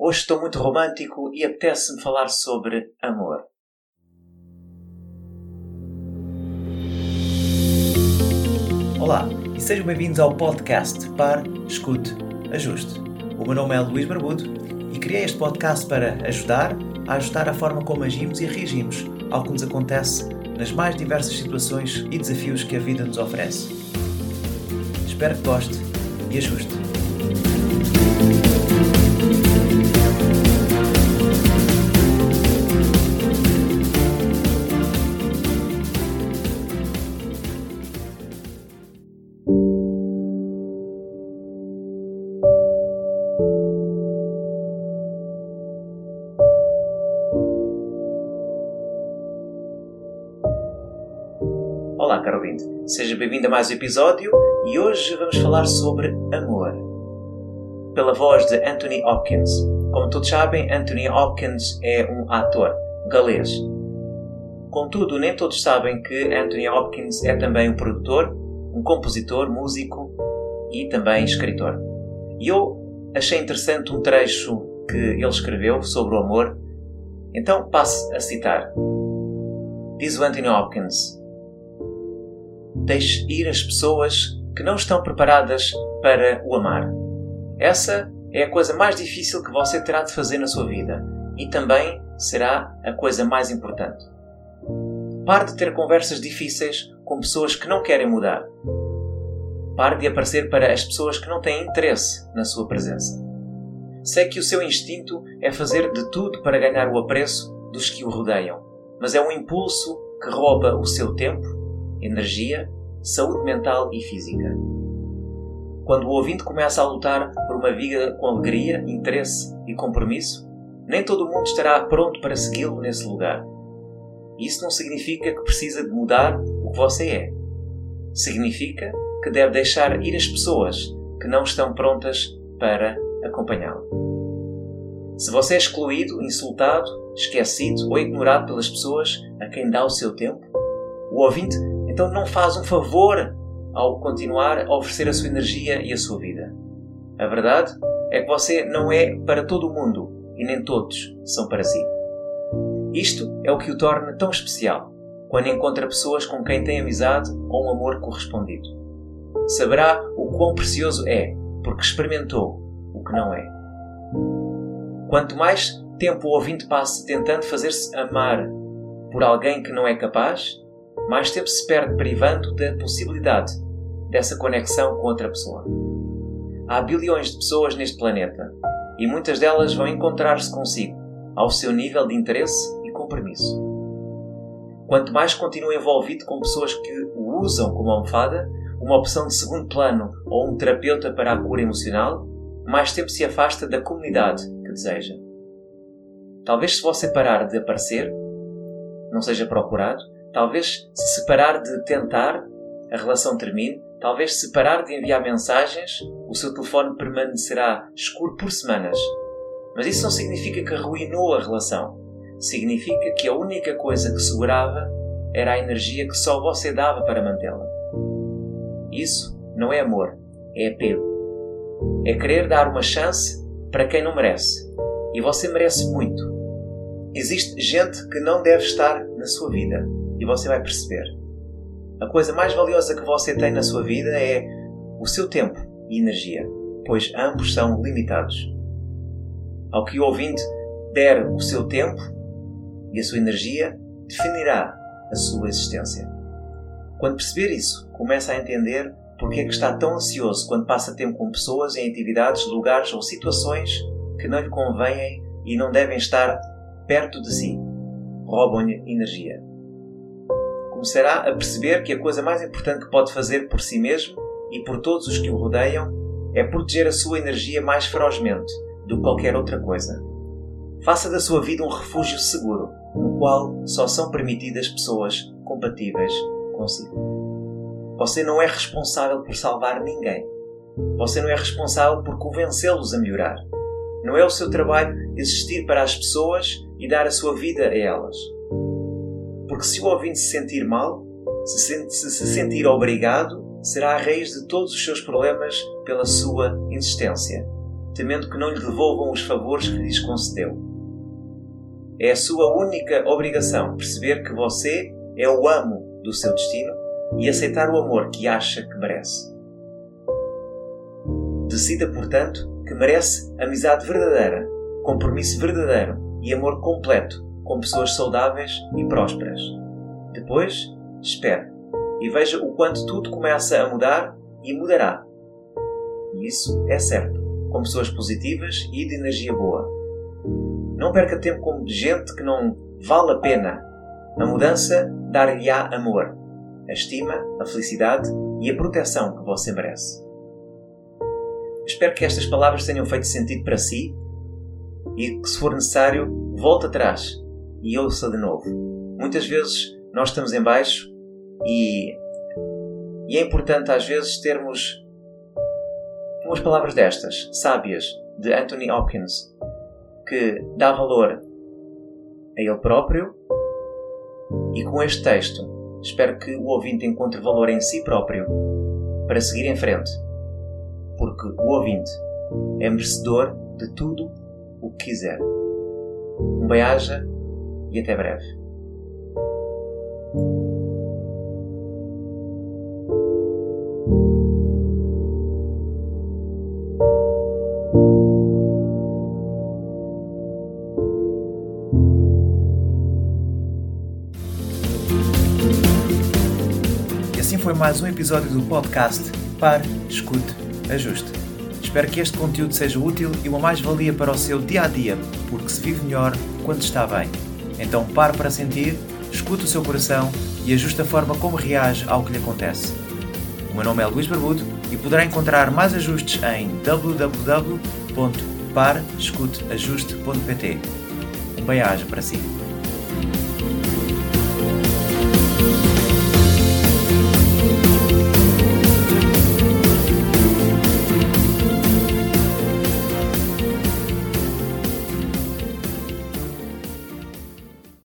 Hoje estou muito romântico e apetece-me falar sobre amor. Olá e sejam bem-vindos ao podcast Par, Escute, Ajuste. O meu nome é Luís Barbudo e criei este podcast para ajudar a ajustar a forma como agimos e reagimos ao que nos acontece nas mais diversas situações e desafios que a vida nos oferece. Espero que goste e ajuste. Seja bem-vindo a mais um episódio e hoje vamos falar sobre amor. Pela voz de Anthony Hopkins. Como todos sabem, Anthony Hopkins é um ator galês. Contudo, nem todos sabem que Anthony Hopkins é também um produtor, um compositor, músico e também escritor. E eu achei interessante um trecho que ele escreveu sobre o amor, então passo a citar. Diz o Anthony Hopkins: Deixe ir as pessoas que não estão preparadas para o amar. Essa é a coisa mais difícil que você terá de fazer na sua vida e também será a coisa mais importante. Pare de ter conversas difíceis com pessoas que não querem mudar. Pare de aparecer para as pessoas que não têm interesse na sua presença. Sei que o seu instinto é fazer de tudo para ganhar o apreço dos que o rodeiam, mas é um impulso que rouba o seu tempo, energia, saúde mental e física. Quando o ouvinte começa a lutar por uma vida com alegria, interesse e compromisso, nem todo mundo estará pronto para segui-lo nesse lugar. Isso não significa que precisa de mudar o que você é. Significa que deve deixar ir as pessoas que não estão prontas para acompanhá-lo. Se você é excluído, insultado, esquecido ou ignorado pelas pessoas a quem dá o seu tempo, o ouvinte então não faz um favor ao continuar a oferecer a sua energia e a sua vida. A verdade é que você não é para todo o mundo e nem todos são para si. Isto é o que o torna tão especial quando encontra pessoas com quem tem amizade ou um amor correspondido. Saberá o quão precioso é porque experimentou o que não é. Quanto mais tempo o ouvinte passa tentando fazer-se amar por alguém que não é capaz, mais tempo se perde privando da possibilidade dessa conexão com outra pessoa. Há bilhões de pessoas neste planeta e muitas delas vão encontrar-se consigo, ao seu nível de interesse e compromisso. Quanto mais continua envolvido com pessoas que o usam como almofada, uma opção de segundo plano ou um terapeuta para a cura emocional, mais tempo se afasta da comunidade que deseja. Talvez se você parar de aparecer, não seja procurado, talvez se separar de tentar, a relação termine, talvez se parar de enviar mensagens, o seu telefone permanecerá escuro por semanas. Mas isso não significa que arruinou a relação. Significa que a única coisa que segurava era a energia que só você dava para mantê-la. Isso não é amor, é apego. É querer dar uma chance para quem não merece. E você merece muito. Existe gente que não deve estar na sua vida e você vai perceber. A coisa mais valiosa que você tem na sua vida é o seu tempo e energia, pois ambos são limitados. Ao que o ouvinte der o seu tempo e a sua energia, definirá a sua existência. Quando perceber isso, começa a entender porque é que está tão ansioso quando passa tempo com pessoas em atividades, lugares ou situações que não lhe convêm e não devem estar perto de si. Roubam-lhe energia começará a perceber que a coisa mais importante que pode fazer por si mesmo e por todos os que o rodeiam é proteger a sua energia mais ferozmente do que qualquer outra coisa. Faça da sua vida um refúgio seguro, no qual só são permitidas pessoas compatíveis consigo. Você não é responsável por salvar ninguém. Você não é responsável por convencê-los a melhorar. Não é o seu trabalho existir para as pessoas e dar a sua vida a elas. Porque se o ouvinte se sentir mal, se, se se sentir obrigado, será a raiz de todos os seus problemas pela sua insistência. temendo que não lhe devolvam os favores que lhes concedeu. É a sua única obrigação perceber que você é o amo do seu destino e aceitar o amor que acha que merece. Decida, portanto, que merece amizade verdadeira, compromisso verdadeiro e amor completo com pessoas saudáveis e prósperas. Depois, espere e veja o quanto tudo começa a mudar e mudará. E isso é certo, com pessoas positivas e de energia boa. Não perca tempo com gente que não vale a pena. A mudança dar-lhe-á amor, a estima, a felicidade e a proteção que você merece. Espero que estas palavras tenham feito sentido para si e que, se for necessário, volte atrás e ouça de novo. Muitas vezes nós estamos em baixo e, e é importante às vezes termos umas palavras destas, sábias, de Anthony Hopkins, que dá valor a ele próprio e com este texto espero que o ouvinte encontre valor em si próprio para seguir em frente, porque o ouvinte é merecedor de tudo o que quiser. Um bem-aja e até breve. E assim foi mais um episódio do podcast Pare, Escute, Ajuste. Espero que este conteúdo seja útil e uma mais-valia para o seu dia a dia, porque se vive melhor quando está bem. Então pare para sentir, escute o seu coração e ajuste a forma como reage ao que lhe acontece. O meu nome é Luís Barbudo e poderá encontrar mais ajustes em www.parescuteajuste.pt. Um bem-aja para si.